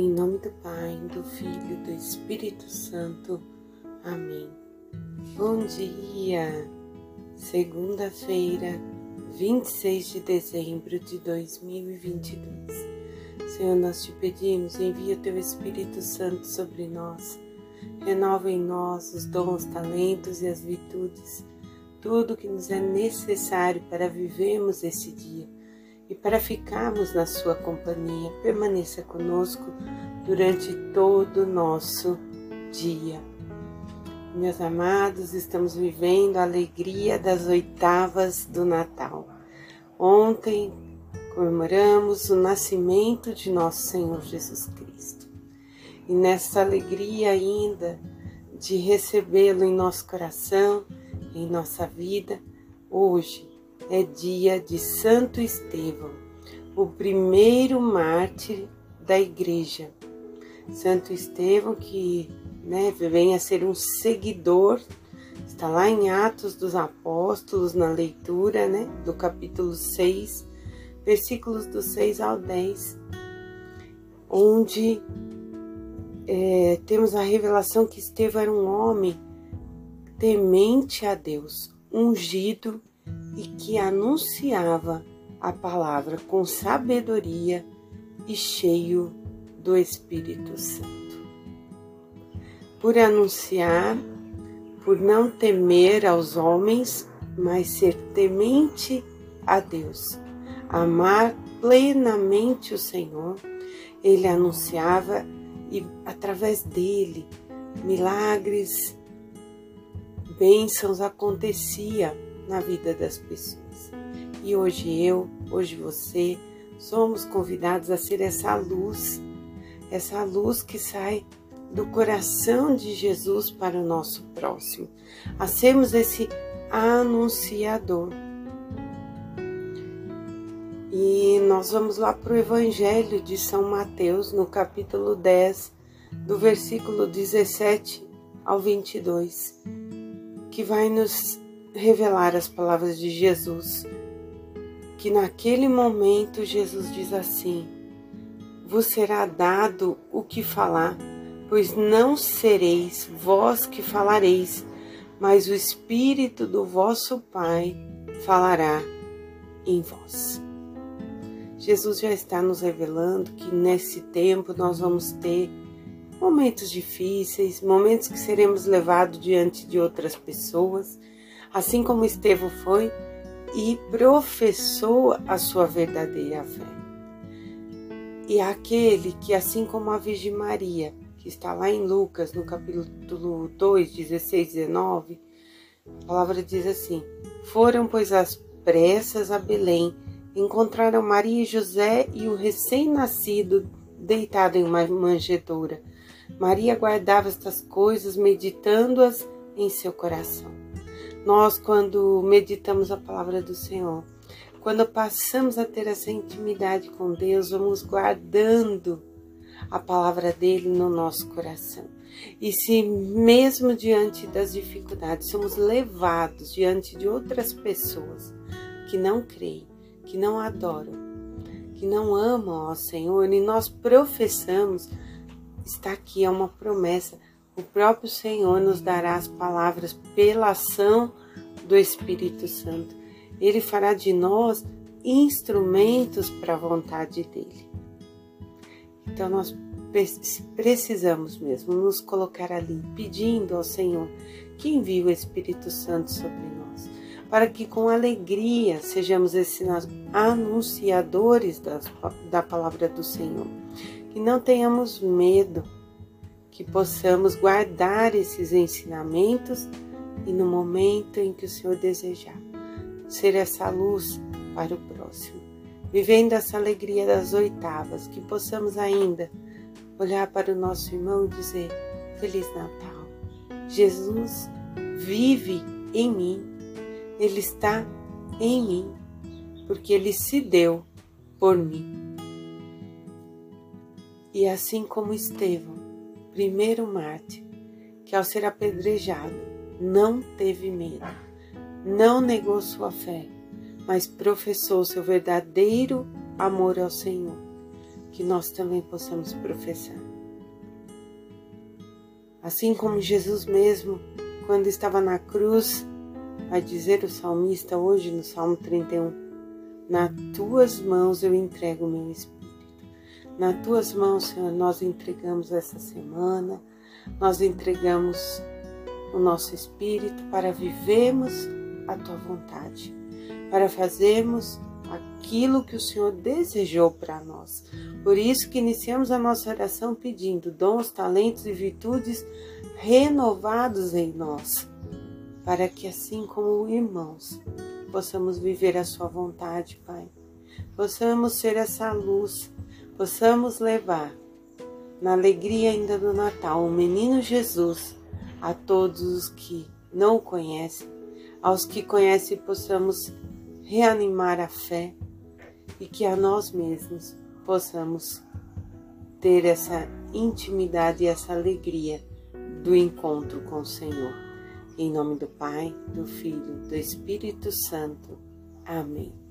Em nome do Pai, do Filho e do Espírito Santo. Amém. Bom dia! Segunda-feira, 26 de dezembro de 2022. Senhor, nós te pedimos, envia teu Espírito Santo sobre nós. Renova em nós os dons, talentos e as virtudes, tudo que nos é necessário para vivermos esse dia e para ficarmos na Sua companhia. Permaneça conosco durante todo o nosso dia. Meus amados, estamos vivendo a alegria das oitavas do Natal. Ontem comemoramos o nascimento de nosso Senhor Jesus Cristo. E nessa alegria ainda de recebê-lo em nosso coração, em nossa vida, hoje é dia de Santo Estevão, o primeiro mártir da igreja. Santo Estevão, que né, vem a ser um seguidor, está lá em Atos dos Apóstolos, na leitura né, do capítulo 6, versículos do 6 ao 10, onde é, temos a revelação que Estevão era um homem temente a Deus, ungido e que anunciava a palavra com sabedoria e cheio do Espírito Santo. Por anunciar, por não temer aos homens, mas ser temente a Deus, amar plenamente o Senhor, ele anunciava e através dele milagres, bênçãos acontecia na vida das pessoas. E hoje eu, hoje você, somos convidados a ser essa luz, essa luz que sai do coração de Jesus para o nosso próximo, a sermos esse anunciador. E nós vamos lá para o Evangelho de São Mateus, no capítulo 10, do versículo 17 ao 22, que vai nos revelar as palavras de Jesus, que naquele momento Jesus diz assim: Vos será dado o que falar, pois não sereis vós que falareis, mas o Espírito do vosso Pai falará em vós. Jesus já está nos revelando que nesse tempo nós vamos ter momentos difíceis, momentos que seremos levados diante de outras pessoas assim como Estevão foi e professou a sua verdadeira fé. E aquele que, assim como a Virgem Maria, que está lá em Lucas, no capítulo 2, 16, 19, a palavra diz assim: Foram, pois, as pressas a Belém, encontraram Maria e José e o recém-nascido deitado em uma manjedoura. Maria guardava estas coisas, meditando-as em seu coração. Nós, quando meditamos a palavra do Senhor, quando passamos a ter essa intimidade com Deus, vamos guardando a palavra dele no nosso coração. E se mesmo diante das dificuldades somos levados diante de outras pessoas que não creem, que não adoram, que não amam ao Senhor e nós professamos, está aqui é uma promessa o próprio Senhor nos dará as palavras pela ação do Espírito Santo. Ele fará de nós instrumentos para a vontade dele. Então nós precisamos mesmo nos colocar ali, pedindo ao Senhor que envie o Espírito Santo sobre nós, para que com alegria sejamos esses anunciadores das, da palavra do Senhor, que não tenhamos medo que possamos guardar esses ensinamentos e no momento em que o Senhor desejar, ser essa luz para o próximo, vivendo essa alegria das oitavas, que possamos ainda olhar para o nosso irmão e dizer: Feliz Natal. Jesus vive em mim, Ele está em mim, porque Ele se deu por mim. E assim como Estevão, primeiro mártir, que ao ser apedrejado não teve medo, não negou sua fé, mas professou seu verdadeiro amor ao Senhor. que nós também possamos professar. Assim como Jesus mesmo, quando estava na cruz, vai dizer o salmista hoje no Salmo 31, nas tuas mãos eu entrego o meu espírito. Nas tuas mãos, Senhor, nós entregamos essa semana, nós entregamos o nosso espírito para vivermos a tua vontade, para fazermos aquilo que o Senhor desejou para nós. Por isso que iniciamos a nossa oração pedindo dons, talentos e virtudes renovados em nós, para que assim como irmãos possamos viver a sua vontade, Pai. Possamos ser essa luz, possamos levar na alegria ainda do Natal o menino Jesus a todos os que não o conhecem, aos que conhecem possamos reanimar a fé e que a nós mesmos possamos ter essa intimidade e essa alegria do encontro com o Senhor. Em nome do Pai, do Filho, do Espírito Santo. Amém.